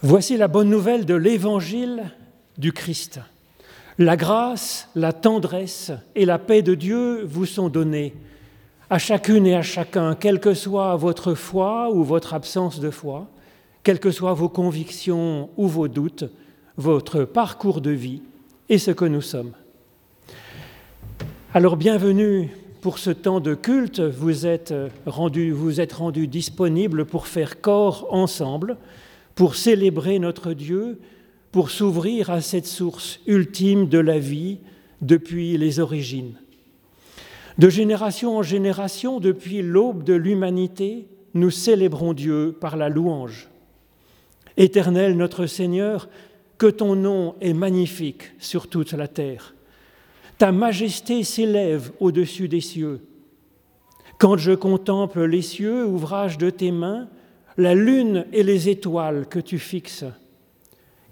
Voici la bonne nouvelle de l'évangile du Christ. La grâce, la tendresse et la paix de Dieu vous sont données à chacune et à chacun, quelle que soit votre foi ou votre absence de foi, quelles que soient vos convictions ou vos doutes, votre parcours de vie et ce que nous sommes. Alors bienvenue pour ce temps de culte, vous êtes rendu, vous êtes rendu disponible pour faire corps ensemble, pour célébrer notre Dieu, pour s'ouvrir à cette source ultime de la vie depuis les origines. De génération en génération, depuis l'aube de l'humanité, nous célébrons Dieu par la louange. Éternel notre Seigneur, que ton nom est magnifique sur toute la terre. Ta majesté s'élève au-dessus des cieux. Quand je contemple les cieux, ouvrage de tes mains, la lune et les étoiles que tu fixes,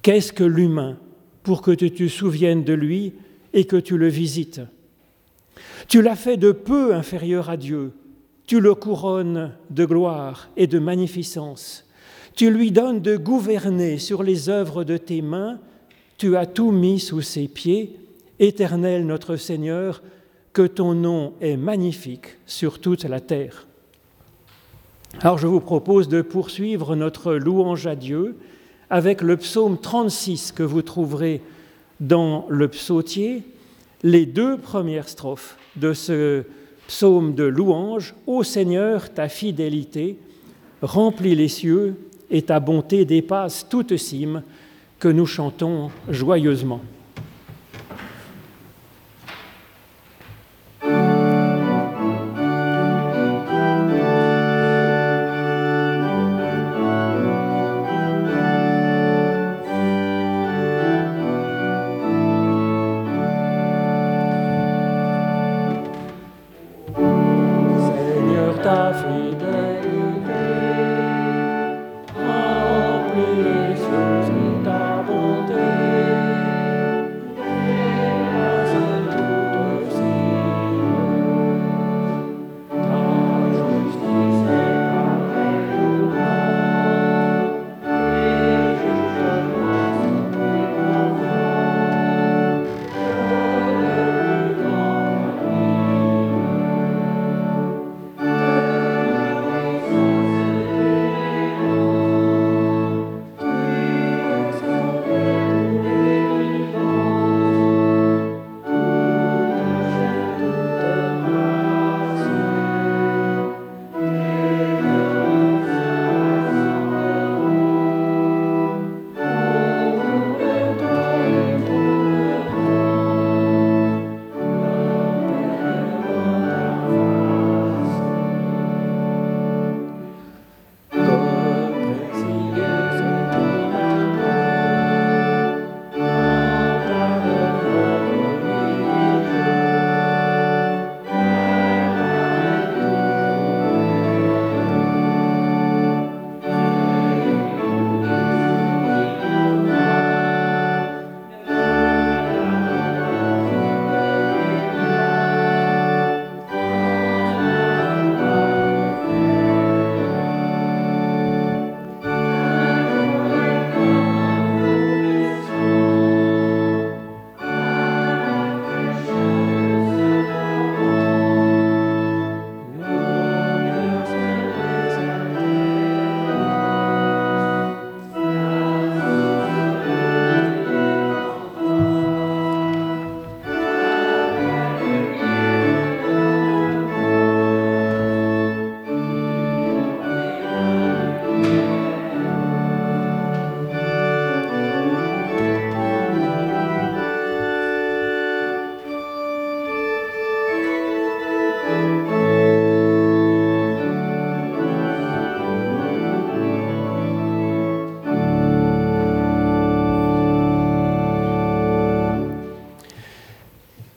qu'est-ce que l'humain pour que tu te souviennes de lui et que tu le visites? Tu l'as fait de peu inférieur à Dieu, tu le couronnes de gloire et de magnificence. Tu lui donnes de gouverner sur les œuvres de tes mains, tu as tout mis sous ses pieds. Éternel notre Seigneur, que ton nom est magnifique sur toute la terre. Alors je vous propose de poursuivre notre louange à Dieu avec le psaume 36 que vous trouverez dans le psautier, les deux premières strophes de ce psaume de louange. Ô Seigneur, ta fidélité remplit les cieux et ta bonté dépasse toute cime que nous chantons joyeusement.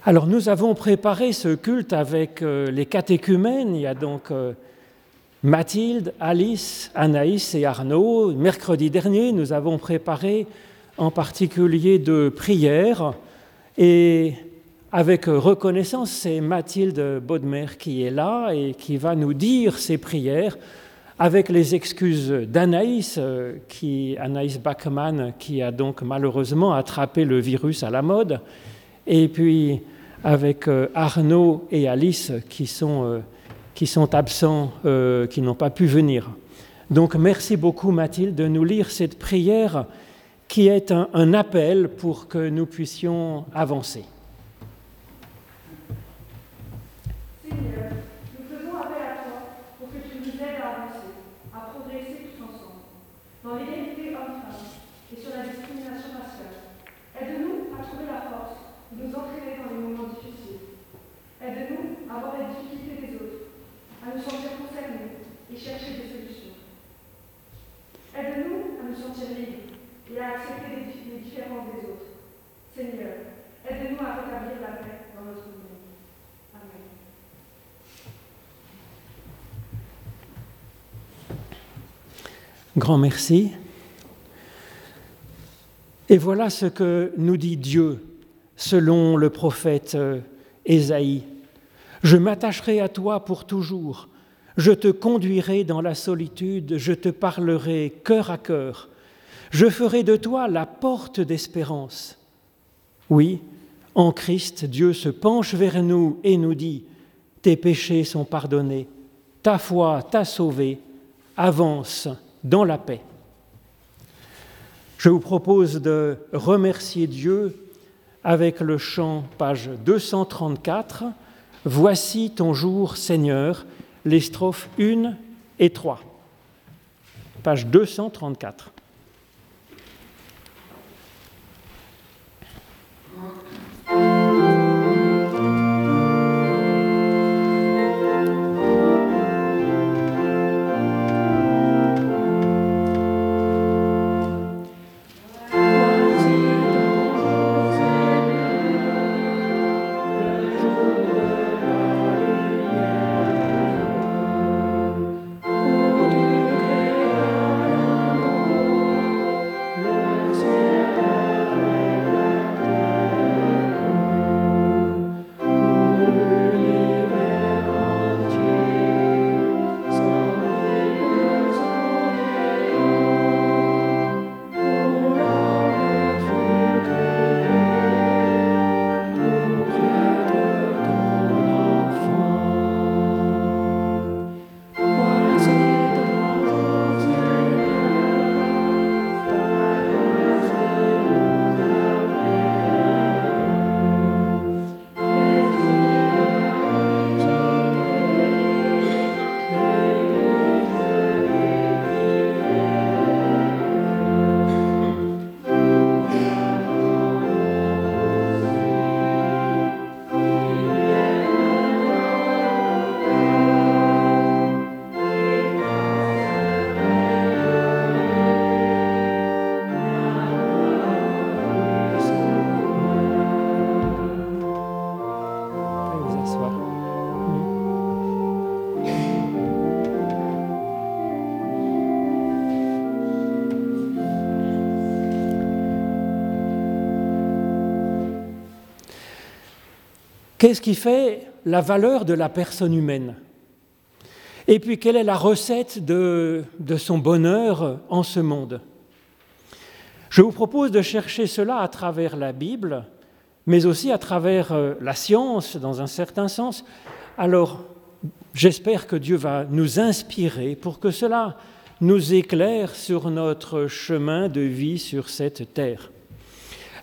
Alors nous avons préparé ce culte avec euh, les catéchumènes. Il y a donc euh, Mathilde, Alice, Anaïs et Arnaud. Mercredi dernier, nous avons préparé en particulier de prières. Et avec reconnaissance, c'est Mathilde Baudemer qui est là et qui va nous dire ses prières avec les excuses d'Anaïs, euh, qui, Anaïs Bachmann, qui a donc malheureusement attrapé le virus à la mode, et puis avec euh, Arnaud et Alice qui sont, euh, qui sont absents, qui n'ont pas pu venir. Donc merci beaucoup Mathilde de nous lire cette prière qui est un appel pour que nous puissions avancer. Et à accepter les, différences des autres. Seigneur, aide-nous à rétablir la paix dans notre monde. Amen. Grand merci. Et voilà ce que nous dit Dieu selon le prophète euh, Ésaïe. Je m'attacherai à toi pour toujours. Je te conduirai dans la solitude, je te parlerai cœur à cœur. Je ferai de toi la porte d'espérance. Oui, en Christ, Dieu se penche vers nous et nous dit, Tes péchés sont pardonnés, ta foi t'a sauvé, avance dans la paix. Je vous propose de remercier Dieu avec le chant page 234, Voici ton jour Seigneur, les strophes 1 et 3, page 234. Qu'est-ce qui fait la valeur de la personne humaine Et puis, quelle est la recette de, son bonheur en ce monde? Je vous propose de chercher cela à travers la Bible, mais aussi à travers euh, la science, dans un certain sens. Alors, j'espère que Dieu va nous inspirer pour que cela nous éclaire sur notre chemin de vie sur cette terre.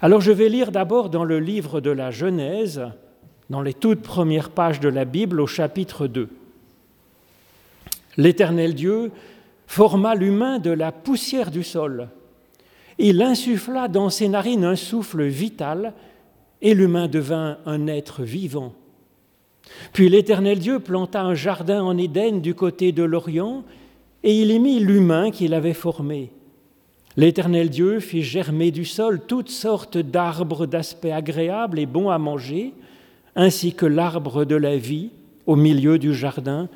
Alors, je vais lire d'abord dans le livre de la Genèse, dans les toutes premières pages de la Bible au chapitre 2. L'Éternel Dieu forma l'humain de la poussière du sol. Il insuffla dans ses narines un souffle vital et l'humain devint un être vivant. Puis l'Éternel Dieu planta un jardin en Éden du côté de l'Orient et il y mit l'humain qu'il avait formé. L'Éternel Dieu fit germer du sol toutes sortes d'arbres d'aspect agréable et bons à manger, ainsi que l'arbre de la vie au milieu du jardin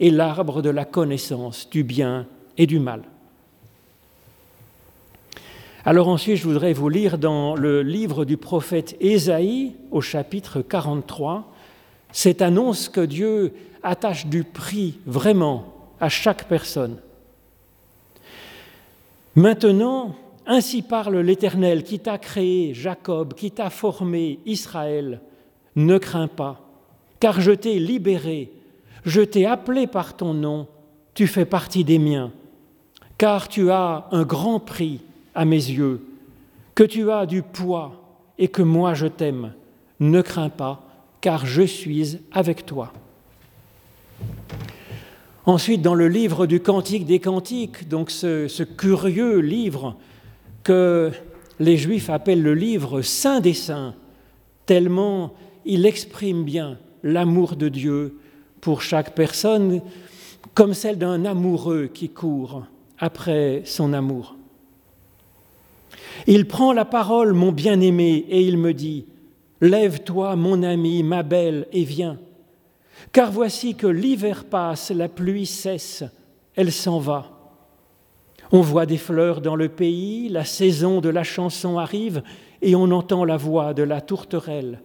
et l'arbre de la connaissance du bien et du mal. Alors ensuite, je voudrais vous lire dans le livre du prophète Ésaïe au chapitre 43 cette annonce que Dieu attache du prix vraiment à chaque personne. Maintenant, ainsi parle l'Éternel qui t'a créé, Jacob, qui t'a formé, Israël. Ne crains pas, car je t'ai libéré, je t'ai appelé par ton nom, tu fais partie des miens, car tu as un grand prix à mes yeux, que tu as du poids et que moi je t'aime. Ne crains pas, car je suis avec toi. Ensuite, dans le livre du Cantique des Cantiques, donc ce, curieux livre que les Juifs appellent le livre saint des saints, tellement il exprime bien l'amour de Dieu pour chaque personne, comme celle d'un amoureux qui court après son amour. Il prend la parole, mon bien-aimé, et il me dit, Lève-toi, mon ami, ma belle, et viens. Car voici que l'hiver passe, la pluie cesse, elle s'en va. On voit des fleurs dans le pays, la saison de la chanson arrive, et on entend la voix de la tourterelle.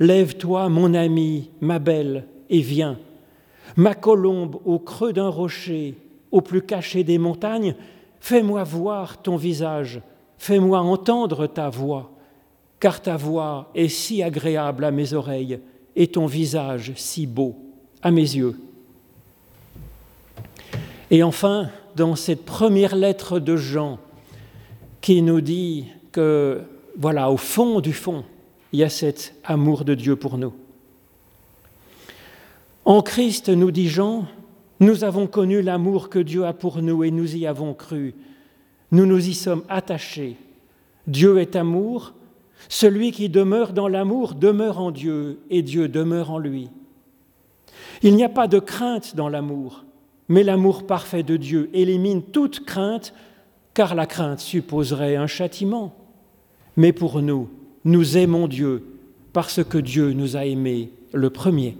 Lève-toi, mon ami, ma belle, et viens. Ma colombe au creux d'un rocher, au plus caché des montagnes, fais-moi voir ton visage, fais-moi entendre ta voix, car ta voix est si agréable à mes oreilles et ton visage si beau à mes yeux. Et enfin, dans cette première lettre de Jean, qui nous dit que, voilà, au fond du fond, il y a cet amour de Dieu pour nous. En Christ, nous dit Jean, nous avons connu l'amour que Dieu a pour nous et nous y avons cru. Nous nous y sommes attachés. Dieu est amour. Celui qui demeure dans l'amour demeure en Dieu et Dieu demeure en lui. Il n'y a pas de crainte dans l'amour, mais l'amour parfait de Dieu élimine toute crainte, car la crainte supposerait un châtiment. Mais pour nous, nous aimons Dieu parce que Dieu nous a aimés le premier.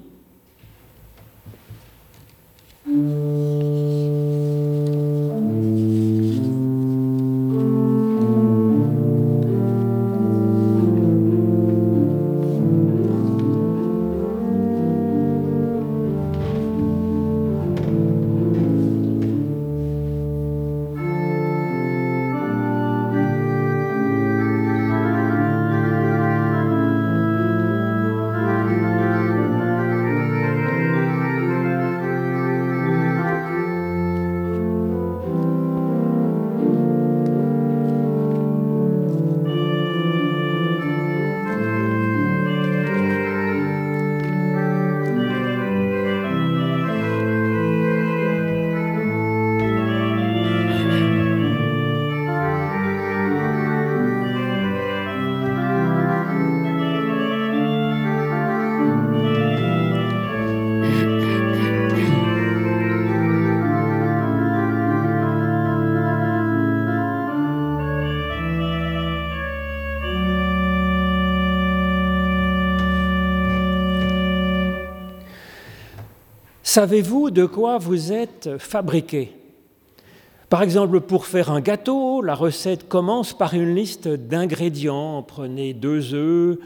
Savez-vous de quoi vous êtes fabriqué? Par exemple, pour faire un gâteau, la recette commence par une liste d'ingrédients. Prenez deux œufs,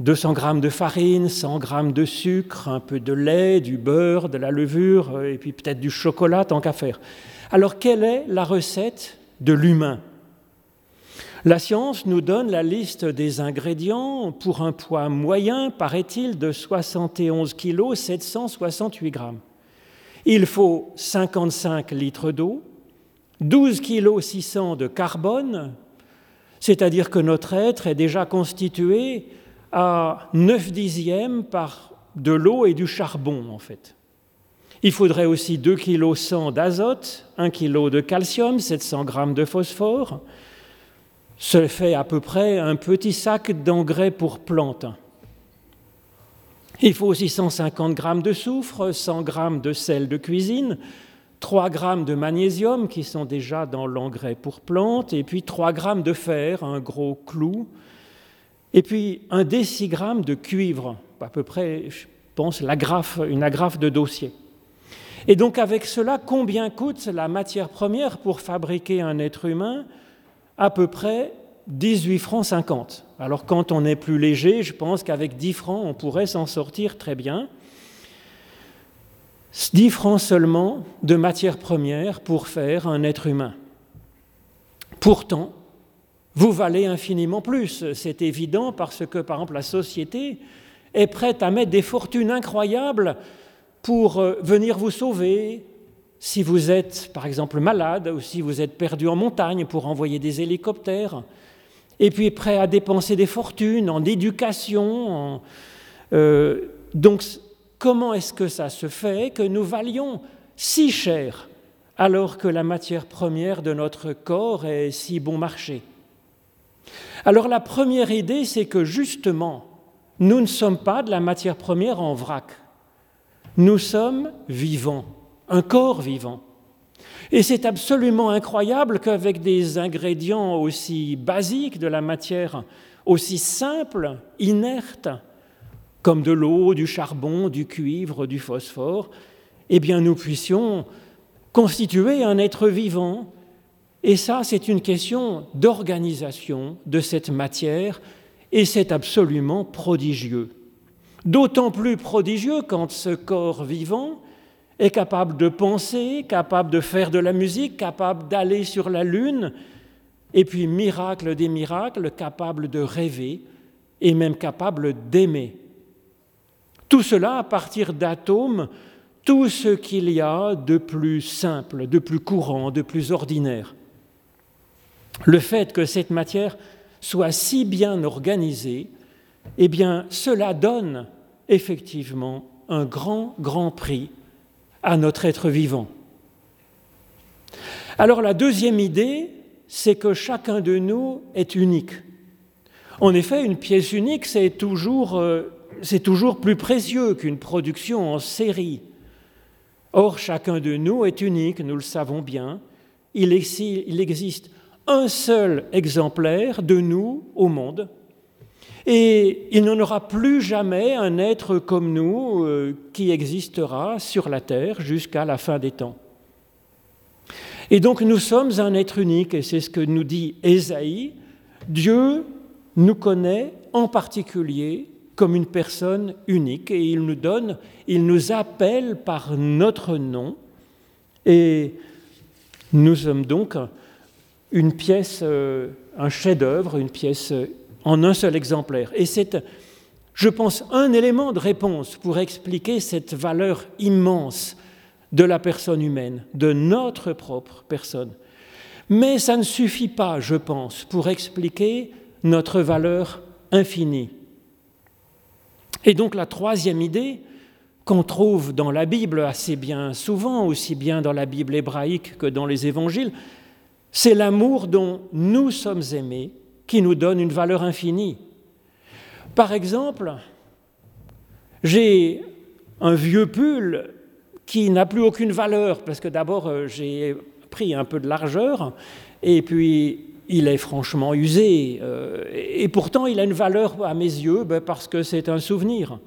200 g de farine, 100 g de sucre, un peu de lait, du beurre, de la levure et puis peut-être du chocolat tant qu'à faire. Alors quelle est la recette de l'humain? La science nous donne la liste des ingrédients pour un poids moyen, paraît-il, de 71 kg 768 grammes. Il faut 55 litres d'eau, 12 kg 600 de carbone, c'est-à-dire que notre être est déjà constitué à 9 dixièmes par de l'eau et du charbon, en fait. Il faudrait aussi 2 kg 100 d'azote, 1 kg de calcium, 700 grammes de phosphore, se fait à peu près un petit sac d'engrais pour plantes. Il faut aussi 150 grammes de soufre, 100 grammes de sel de cuisine, 3 grammes de magnésium qui sont déjà dans l'engrais pour plantes, et puis 3 grammes de fer, un gros clou, et puis un décigramme de cuivre, à peu près, je pense, une agrafe de dossier. Et donc avec cela, combien coûte la matière première pour fabriquer un être humain? À peu près 18 francs 50. Alors quand on est plus léger, je pense qu'avec 10 francs, on pourrait s'en sortir très bien. 10 francs seulement de matière première pour faire un être humain. Pourtant, vous valez infiniment plus. C'est évident parce que, par exemple, la société est prête à mettre des fortunes incroyables pour euh, venir vous sauver si vous êtes, par exemple, malade ou si vous êtes perdu en montagne pour envoyer des hélicoptères. Et puis prêt à dépenser des fortunes en éducation. Euh, donc, comment est-ce que ça se fait que nous valions si cher alors que la matière première de notre corps est si bon marché? Alors la première idée, c'est que justement, nous ne sommes pas de la matière première en vrac. Nous sommes vivants, un corps vivant. Et c'est absolument incroyable qu'avec des ingrédients aussi basiques de la matière, aussi simples, inertes, comme de l'eau, du charbon, du cuivre, du phosphore, eh bien nous puissions constituer un être vivant. Et ça, c'est une question d'organisation de cette matière, et c'est absolument prodigieux. D'autant plus prodigieux quand ce corps vivant est capable de penser, capable de faire de la musique, capable d'aller sur la lune, et puis miracle des miracles, capable de rêver et même capable d'aimer. Tout cela à partir d'atomes tout ce qu'il y a de plus simple, de plus courant, de plus ordinaire. Le fait que cette matière soit si bien organisée, eh bien, cela donne effectivement un grand, grand prix à notre être vivant. Alors la deuxième idée, c'est que chacun de nous est unique. En effet, une pièce unique, c'est toujours, euh, plus précieux qu'une production en série. Or, chacun de nous est unique, nous le savons bien. Il existe un seul exemplaire de nous au monde. Et il n'en aura plus jamais un être comme nous euh, qui existera sur la terre jusqu'à la fin des temps. Et donc nous sommes un être unique, et c'est ce que nous dit Ésaïe. Dieu nous connaît en particulier comme une personne unique et il nous donne, il nous appelle par notre nom et nous sommes donc une pièce, euh, un chef-d'œuvre, une pièce en un seul exemplaire. Et c'est, je pense, un élément de réponse pour expliquer cette valeur immense de la personne humaine, de notre propre personne. Mais ça ne suffit pas, je pense, pour expliquer notre valeur infinie. Et donc la troisième idée qu'on trouve dans la Bible assez bien souvent, aussi bien dans la Bible hébraïque que dans les évangiles, c'est l'amour dont nous sommes aimés qui nous donne une valeur infinie. Par exemple, j'ai un vieux pull qui n'a plus aucune valeur, parce que d'abord euh, j'ai pris un peu de largeur, et puis il est franchement usé, euh, et pourtant il a une valeur à mes yeux ben, parce que c'est un souvenir.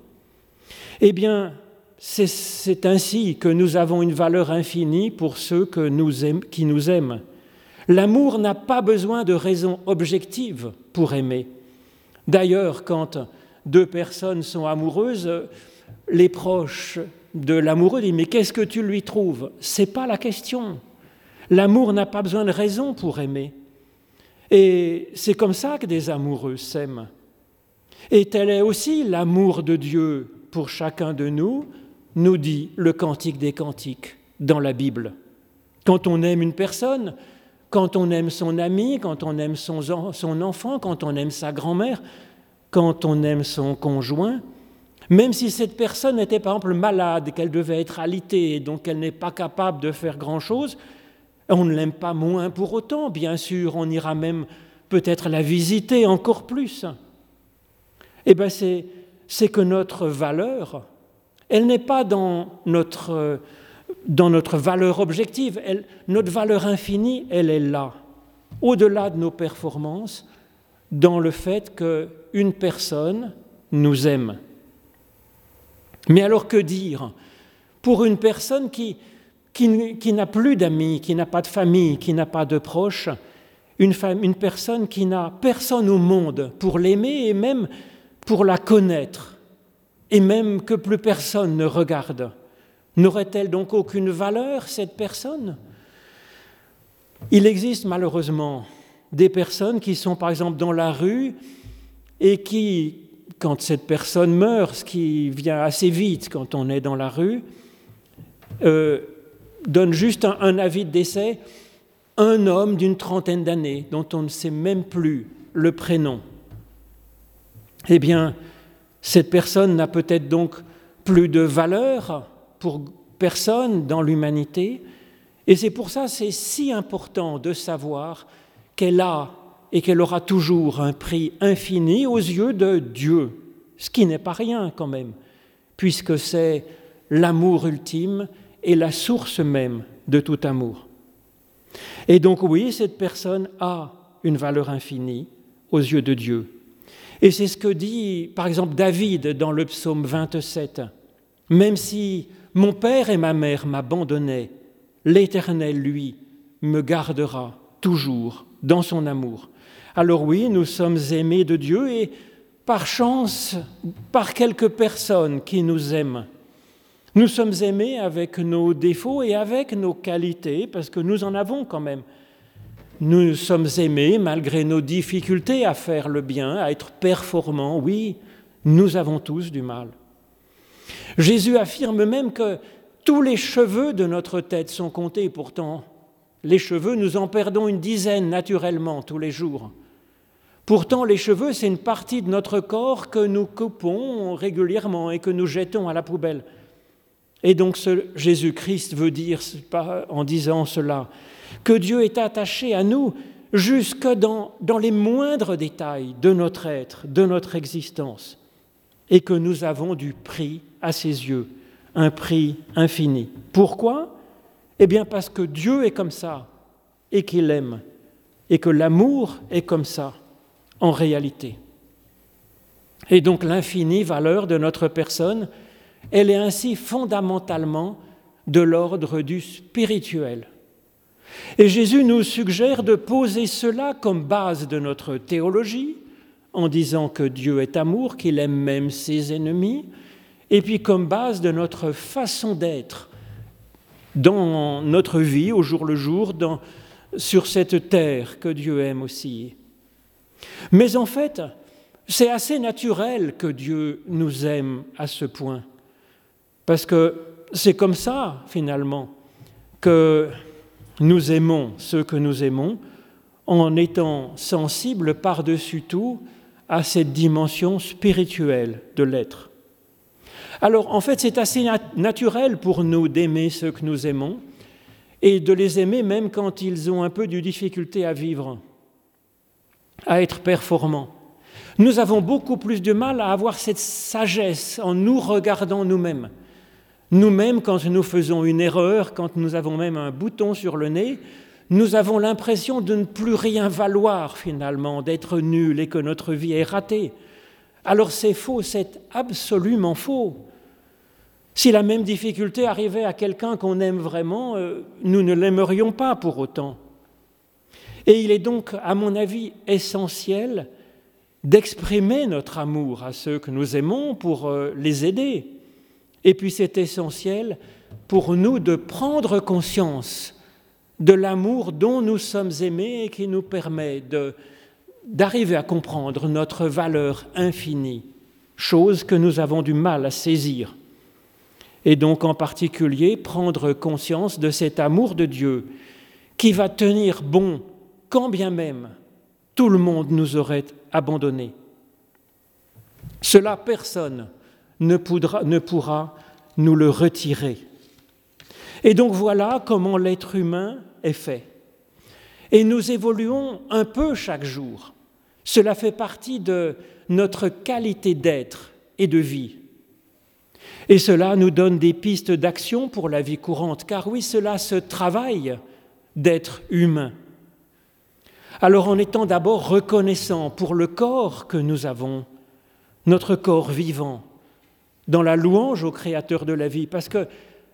Eh bien, c'est ainsi que nous avons une valeur infinie pour ceux qui nous aiment. L'amour n'a pas besoin de raisons objectives pour aimer. D'ailleurs, quand deux personnes sont amoureuses, les proches de l'amoureux disent Mais qu'est-ce que tu lui trouves? Ce n'est pas la question. L'amour n'a pas besoin de raison pour aimer. Et c'est comme ça que des amoureux s'aiment. Et tel est aussi l'amour de Dieu pour chacun de nous, nous dit le Cantique des Cantiques dans la Bible. Quand on aime une personne, quand on aime son ami, quand on aime son, enfant, quand on aime sa grand-mère, quand on aime son conjoint, même si cette personne était par exemple malade, qu'elle devait être alitée, donc elle n'est pas capable de faire grand-chose, on ne l'aime pas moins pour autant, bien sûr, on ira même peut-être la visiter encore plus. Eh bien, c'est que notre valeur, elle n'est pas dans notre, dans notre valeur objective, notre valeur infinie, elle est là, au-delà de nos performances, dans le fait qu'une personne nous aime. Mais alors que dire? Pour une personne qui, qui, n'a plus d'amis, qui n'a pas de famille, qui n'a pas de proches, une, une personne qui n'a personne au monde pour l'aimer et même pour la connaître, et même que plus personne ne regarde. N'aurait-elle donc aucune valeur, cette personne? Il existe malheureusement des personnes qui sont par exemple dans la rue et qui, quand cette personne meurt, ce qui vient assez vite quand on est dans la rue, euh, donne juste un, un avis de décès, un homme d'une trentaine d'années dont on ne sait même plus le prénom. Eh bien, cette personne n'a peut-être donc plus de valeur pour personne dans l'humanité, et c'est pour ça c'est si important de savoir qu'elle a et qu'elle aura toujours un prix infini aux yeux de Dieu, ce qui n'est pas rien quand même, puisque c'est l'amour ultime et la source même de tout amour. Et donc oui, cette personne a une valeur infinie aux yeux de Dieu. Et c'est ce que dit par exemple David dans le psaume 27. Même si mon père et ma mère m'abandonnaient, l'Éternel, lui, me gardera toujours dans son amour. Alors oui, nous sommes aimés de Dieu et par chance, par quelques personnes qui nous aiment. Nous sommes aimés avec nos défauts et avec nos qualités, parce que nous en avons quand même. Nous sommes aimés malgré nos difficultés à faire le bien, à être performants. Oui, nous avons tous du mal. Jésus affirme même que tous les cheveux de notre tête sont comptés. Pourtant, les cheveux, nous en perdons une dizaine naturellement tous les jours. Pourtant, les cheveux, c'est une partie de notre corps que nous coupons régulièrement et que nous jetons à la poubelle. Et donc Jésus-Christ veut dire en disant cela que Dieu est attaché à nous jusque dans, dans les moindres détails de notre être, de notre existence, et que nous avons du prix à ses yeux, un prix infini. Pourquoi? Eh bien parce que Dieu est comme ça et qu'il aime, et que l'amour est comme ça en réalité. Et donc l'infinie valeur de notre personne, elle est ainsi fondamentalement de l'ordre du spirituel. Et Jésus nous suggère de poser cela comme base de notre théologie, en disant que Dieu est amour, qu'il aime même ses ennemis, et puis comme base de notre façon d'être dans notre vie au jour le jour, sur cette terre que Dieu aime aussi. Mais en fait, c'est assez naturel que Dieu nous aime à ce point, parce que c'est comme ça, finalement, que nous aimons ceux que nous aimons en étant sensibles par-dessus tout à cette dimension spirituelle de l'être. Alors en fait, c'est assez naturel pour nous d'aimer ceux que nous aimons et de les aimer même quand ils ont un peu de difficulté à vivre, à être performants. Nous avons beaucoup plus de mal à avoir cette sagesse en nous regardant nous-mêmes. Nous-mêmes, quand nous faisons une erreur, quand nous avons même un bouton sur le nez, nous avons l'impression de ne plus rien valoir finalement, d'être nuls et que notre vie est ratée. Alors c'est faux, c'est absolument faux. Si la même difficulté arrivait à quelqu'un qu'on aime vraiment, euh, nous ne l'aimerions pas pour autant. Et il est donc, à mon avis, essentiel d'exprimer notre amour à ceux que nous aimons pour euh, les aider. Et puis c'est essentiel pour nous de prendre conscience de l'amour dont nous sommes aimés et qui nous permet d'arriver à comprendre notre valeur infinie, chose que nous avons du mal à saisir et donc en particulier prendre conscience de cet amour de Dieu qui va tenir bon quand bien même tout le monde nous aurait abandonnés. Cela, personne ne, ne pourra nous le retirer. Et donc voilà comment l'être humain est fait. Et nous évoluons un peu chaque jour. Cela fait partie de notre qualité d'être et de vie. Et cela nous donne des pistes d'action pour la vie courante, car oui, cela se travaille d'être humain. Alors en étant d'abord reconnaissant pour le corps que nous avons, notre corps vivant, dans la louange au Créateur de la vie, parce que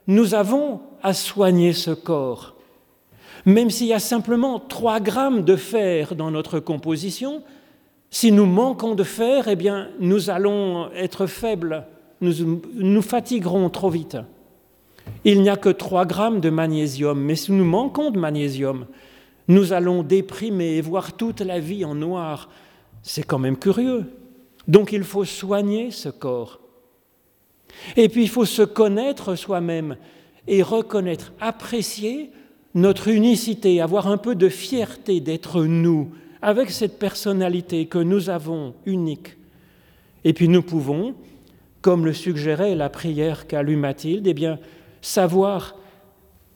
nous avons à soigner ce corps. Même s'il y a simplement 3 grammes de fer dans notre composition, si nous manquons de fer, eh bien, nous allons être faibles nous nous fatiguerons trop vite. Il n'y a que 3 grammes de magnésium, mais si nous manquons de magnésium, nous allons déprimer et voir toute la vie en noir. C'est quand même curieux. Donc il faut soigner ce corps. Et puis il faut se connaître soi-même et reconnaître, apprécier notre unicité, avoir un peu de fierté d'être nous, avec cette personnalité que nous avons unique. Et puis nous pouvons, comme le suggérait la prière qu'a lu Mathilde, eh bien, savoir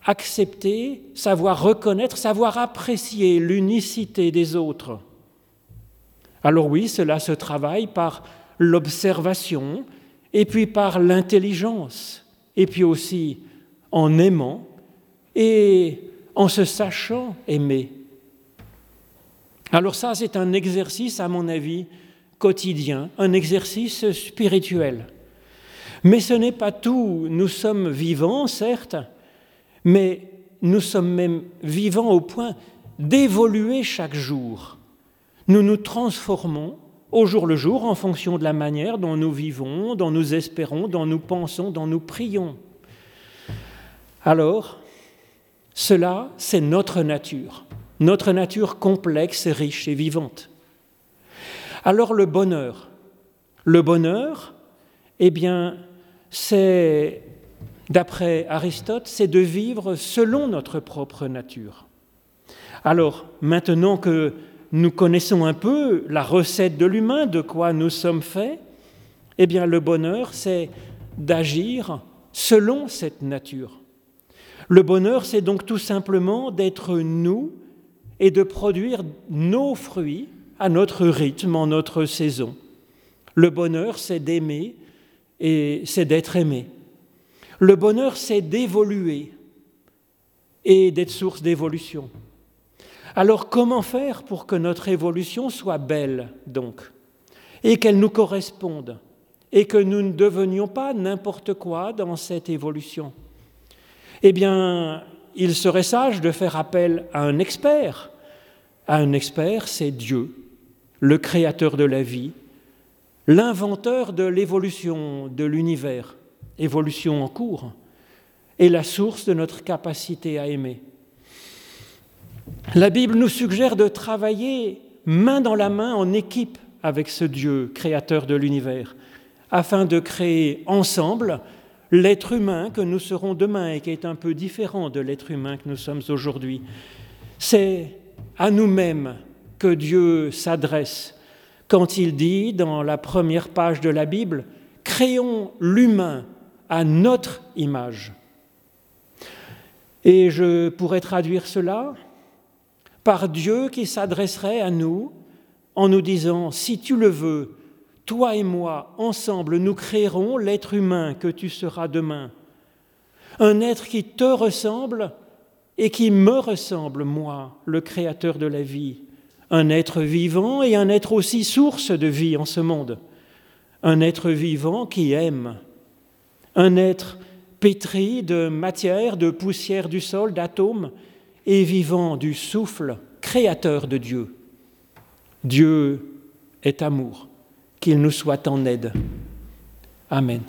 accepter, savoir reconnaître, savoir apprécier l'unicité des autres. Alors oui, cela se travaille par l'observation, et puis par l'intelligence, et puis aussi en aimant et en se sachant aimer. Alors ça, c'est un exercice, à mon avis, quotidien, un exercice spirituel. Mais ce n'est pas tout. Nous sommes vivants, certes, mais nous sommes même vivants au point d'évoluer chaque jour. Nous nous transformons au jour le jour en fonction de la manière dont nous vivons, dont nous espérons, dont nous pensons, dont nous prions. Alors, cela, c'est notre nature, notre nature complexe riche et vivante. Alors le bonheur, le bonheur, eh bien, c'est, d'après Aristote, c'est de vivre selon notre propre nature. Alors, maintenant que nous connaissons un peu la recette de l'humain, de quoi nous sommes faits, eh bien le bonheur, c'est d'agir selon cette nature. Le bonheur, c'est donc tout simplement d'être nous et de produire nos fruits à notre rythme, en notre saison. Le bonheur, c'est d'aimer et c'est d'être aimé. Le bonheur, c'est d'évoluer et d'être source d'évolution. Alors comment faire pour que notre évolution soit belle, donc, et qu'elle nous corresponde, et que nous ne devenions pas n'importe quoi dans cette évolution? Eh bien, il serait sage de faire appel à un expert. Un expert, c'est Dieu, le créateur de la vie, l'inventeur de l'évolution de l'univers, évolution en cours, et la source de notre capacité à aimer. La Bible nous suggère de travailler main dans la main en équipe avec ce Dieu créateur de l'univers, afin de créer ensemble l'être humain que nous serons demain et qui est un peu différent de l'être humain que nous sommes aujourd'hui. C'est à nous-mêmes que Dieu s'adresse quand il dit dans la première page de la Bible, Créons l'humain à notre image. Et je pourrais traduire cela par Dieu qui s'adresserait à nous en nous disant, si tu le veux, toi et moi, ensemble, nous créerons l'être humain que tu seras demain. Un être qui te ressemble et qui me ressemble, moi, le Créateur de la vie. Un être vivant et un être aussi source de vie en ce monde. Un être vivant qui aime. Un être pétri de matière, de poussière du sol, d'atomes, et vivant du souffle créateur de Dieu. Dieu est amour, qu'il nous soit en aide. Amen.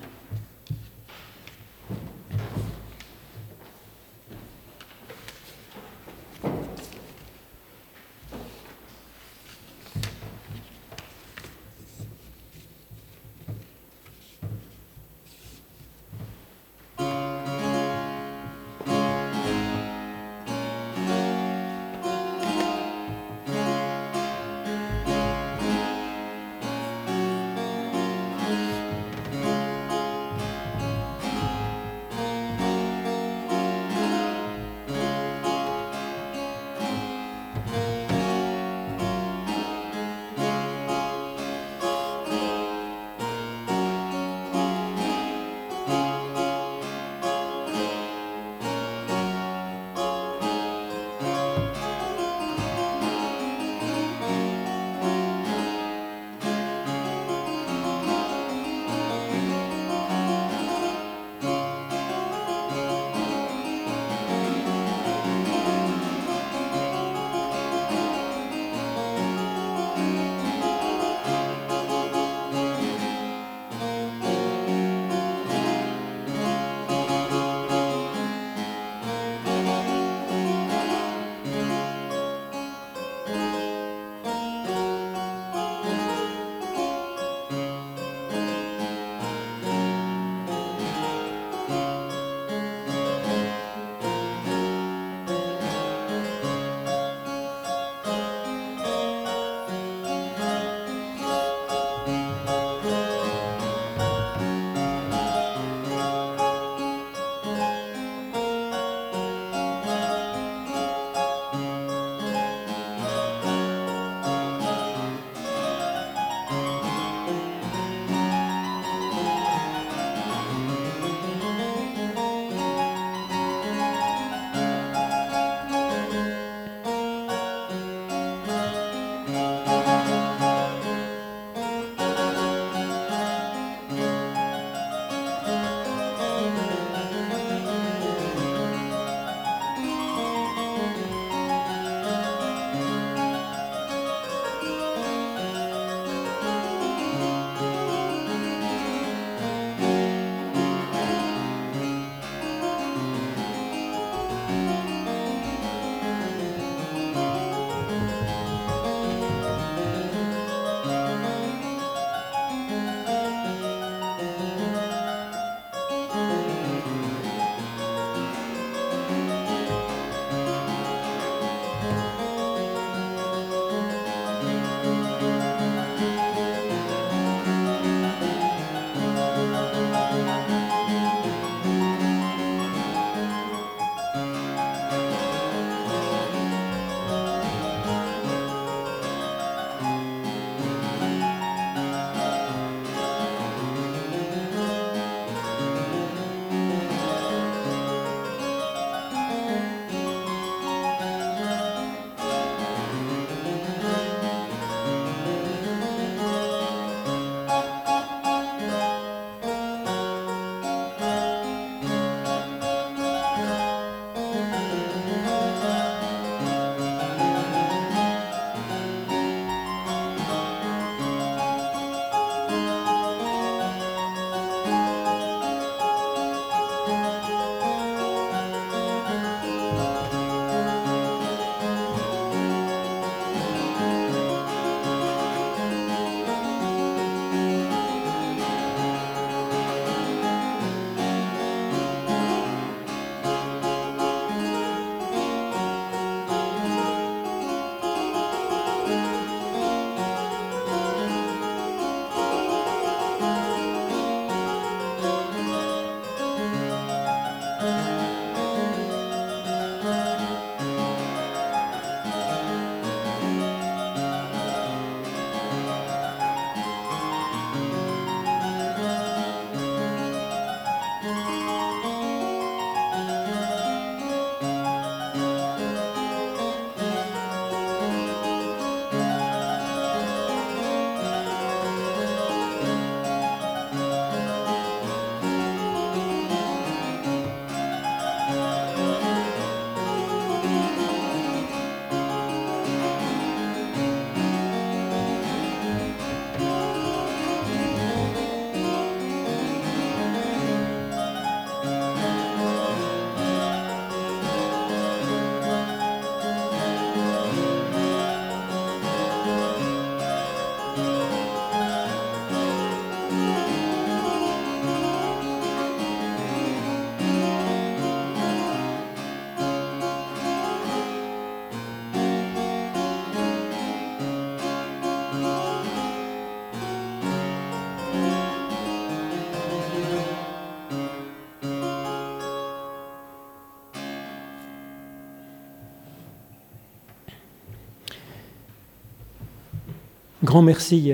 Grand merci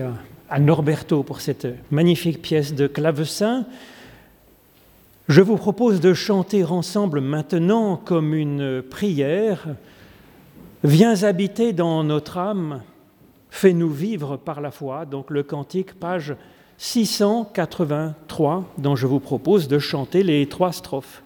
à, Norberto pour cette magnifique pièce de clavecin. Je vous propose de chanter ensemble maintenant comme une prière. Viens habiter dans notre âme, fais-nous vivre par la foi. Donc le cantique, page 683, dont je vous propose de chanter les trois strophes.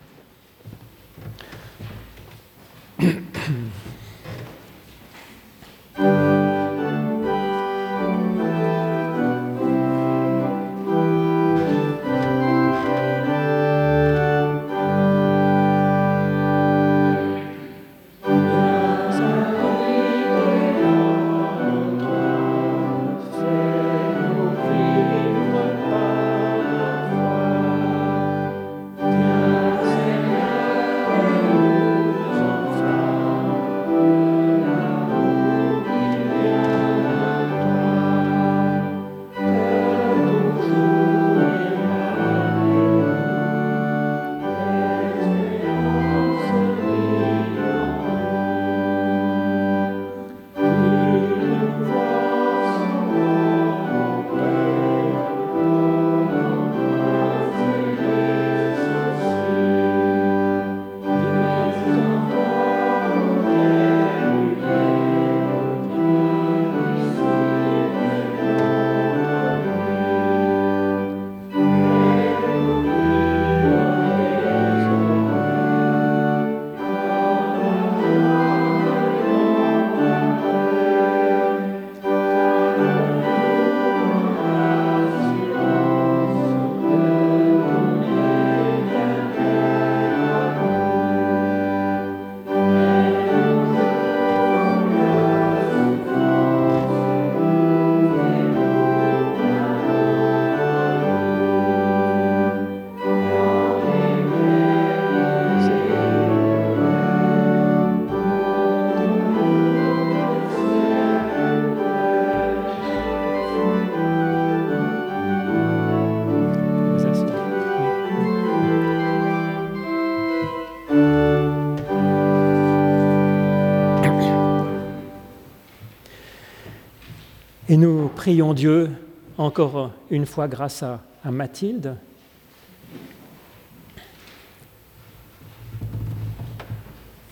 Prions Dieu encore une fois grâce à, Mathilde.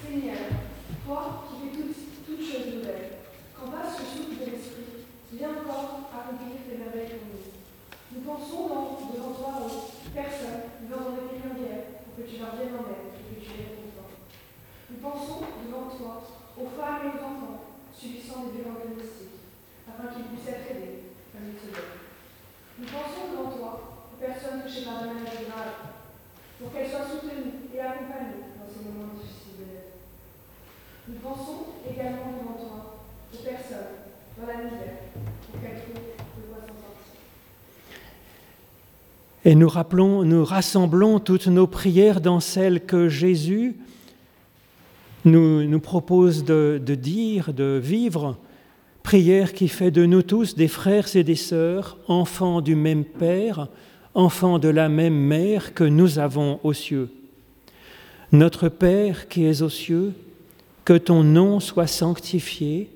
Seigneur, toi qui fais toutes, toutes choses nouvelles, quand passe le souffle de l'Esprit, viens encore accomplir tes merveilles pour nous. Nous pensons devant toi aux personnes vivant dans des pays en guerre, pour que tu leur viennes en aide et que tu les réconfortes. Nous pensons devant toi aux femmes et aux enfants subissant des violences domestiques afin qu'il puisse être aidé comme il se doit. Nous pensons devant toi aux personnes touchées par la maladie grave, pour qu'elles soient soutenues et accompagnées dans ces moments difficiles de la vie. Nous pensons également devant toi aux personnes dans la misère, pour qu'elles trouvent de quoi s'en sortir. Et nous rappelons, nous rassemblons toutes nos prières dans celles que Jésus nous, propose de, de dire, de vivre prière qui fait de nous tous des frères et des sœurs, enfants du même Père, enfants de la même mère que nous avons aux cieux. Notre Père qui es aux cieux, que ton nom soit sanctifié,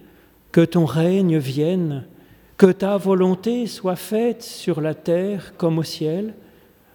que ton règne vienne, que ta volonté soit faite sur la terre comme au ciel.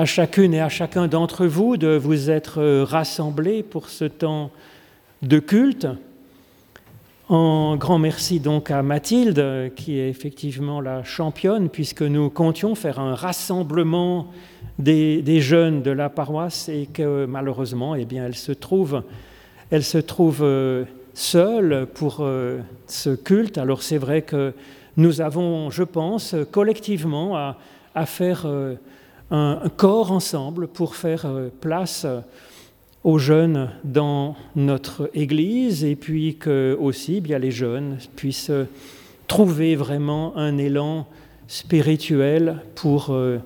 à chacune et à chacun d'entre vous de vous être rassemblés pour ce temps de culte. En grand merci donc à Mathilde, qui est effectivement la championne, puisque nous comptions faire un rassemblement des, jeunes de la paroisse et que malheureusement, eh bien, elle se trouve, elle se trouve euh, seule pour euh, ce culte. Alors c'est vrai que nous avons, je pense, collectivement à, faire euh, un, corps ensemble pour faire place aux jeunes dans notre Église et puis que aussi bien les jeunes puissent trouver vraiment un élan spirituel pour euh,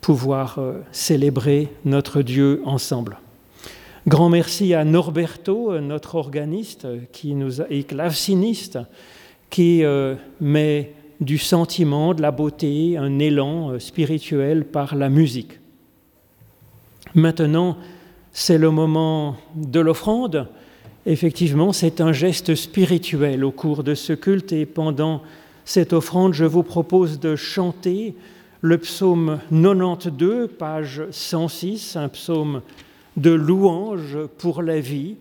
pouvoir euh, célébrer notre Dieu ensemble. Grand merci à Norberto, notre organiste et claveciniste, qui met du sentiment, de la beauté, un élan spirituel par la musique. Maintenant, c'est le moment de l'offrande. Effectivement, c'est un geste spirituel au cours de ce culte et pendant cette offrande, je vous propose de chanter le psaume 92, page 106, un psaume de louange pour la vie.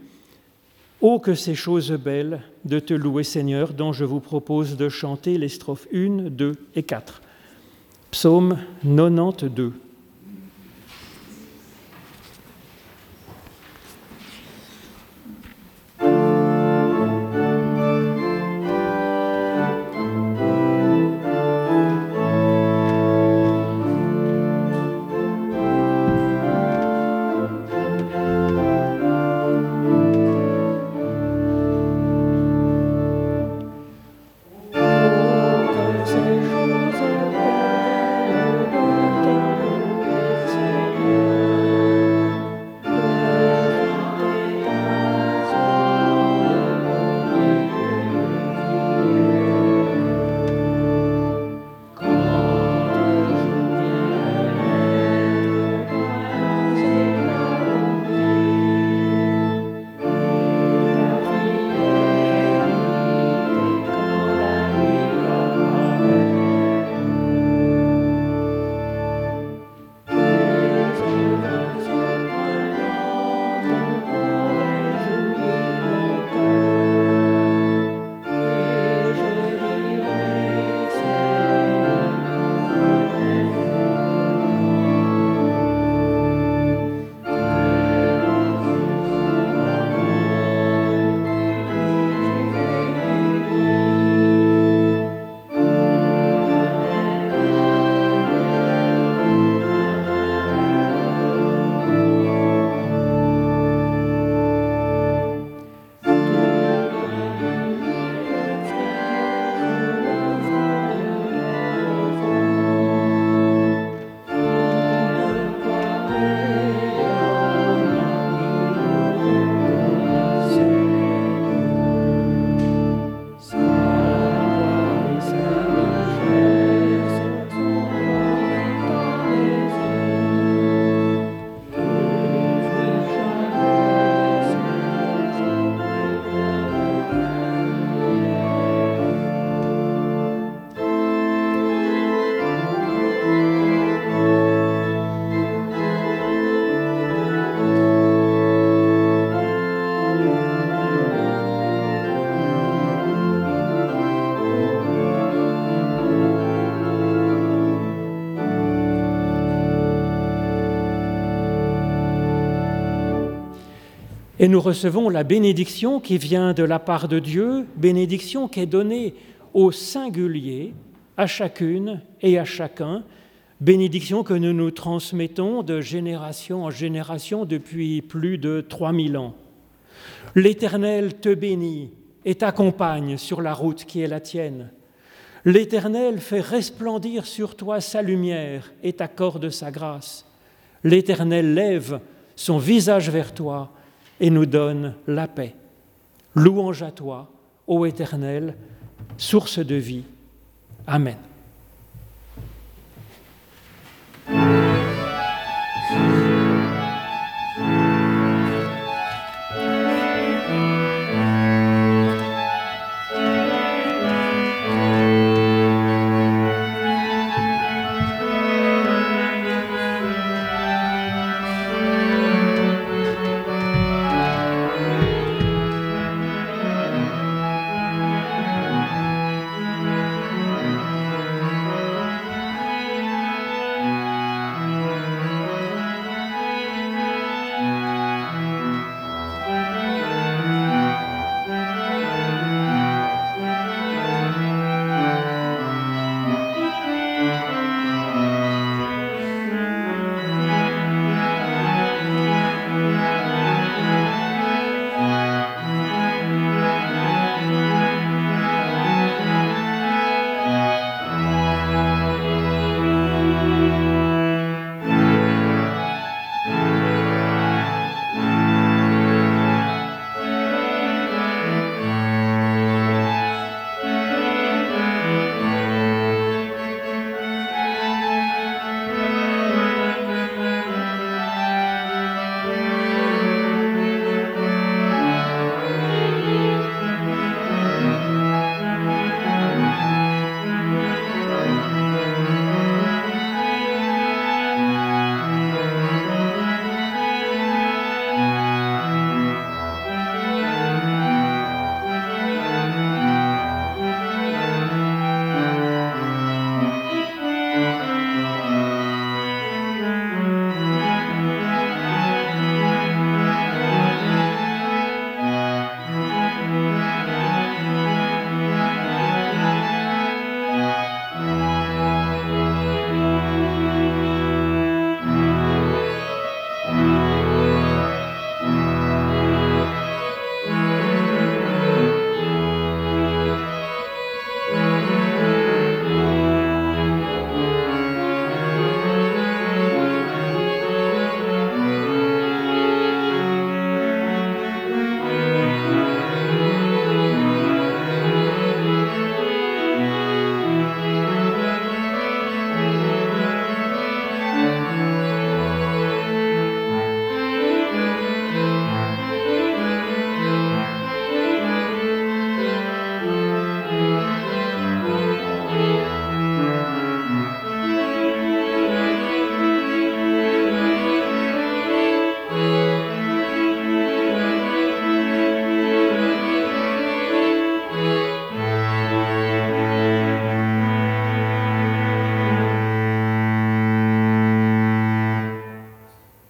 Oh que ces choses belles de te louer Seigneur, dont je vous propose de chanter les strophes 1, 2 et 4. Psaume 92. Et nous recevons la bénédiction qui vient de la part de Dieu, bénédiction qui est donnée au singulier, à chacune et à chacun, bénédiction que nous nous transmettons de génération en génération depuis plus de 3000 ans. L'Éternel te bénit et t'accompagne sur la route qui est la tienne. L'Éternel fait resplendir sur toi sa lumière et t'accorde sa grâce. L'Éternel lève son visage vers toi et nous donne la paix. Louange à toi, ô Éternel, source de vie. Amen.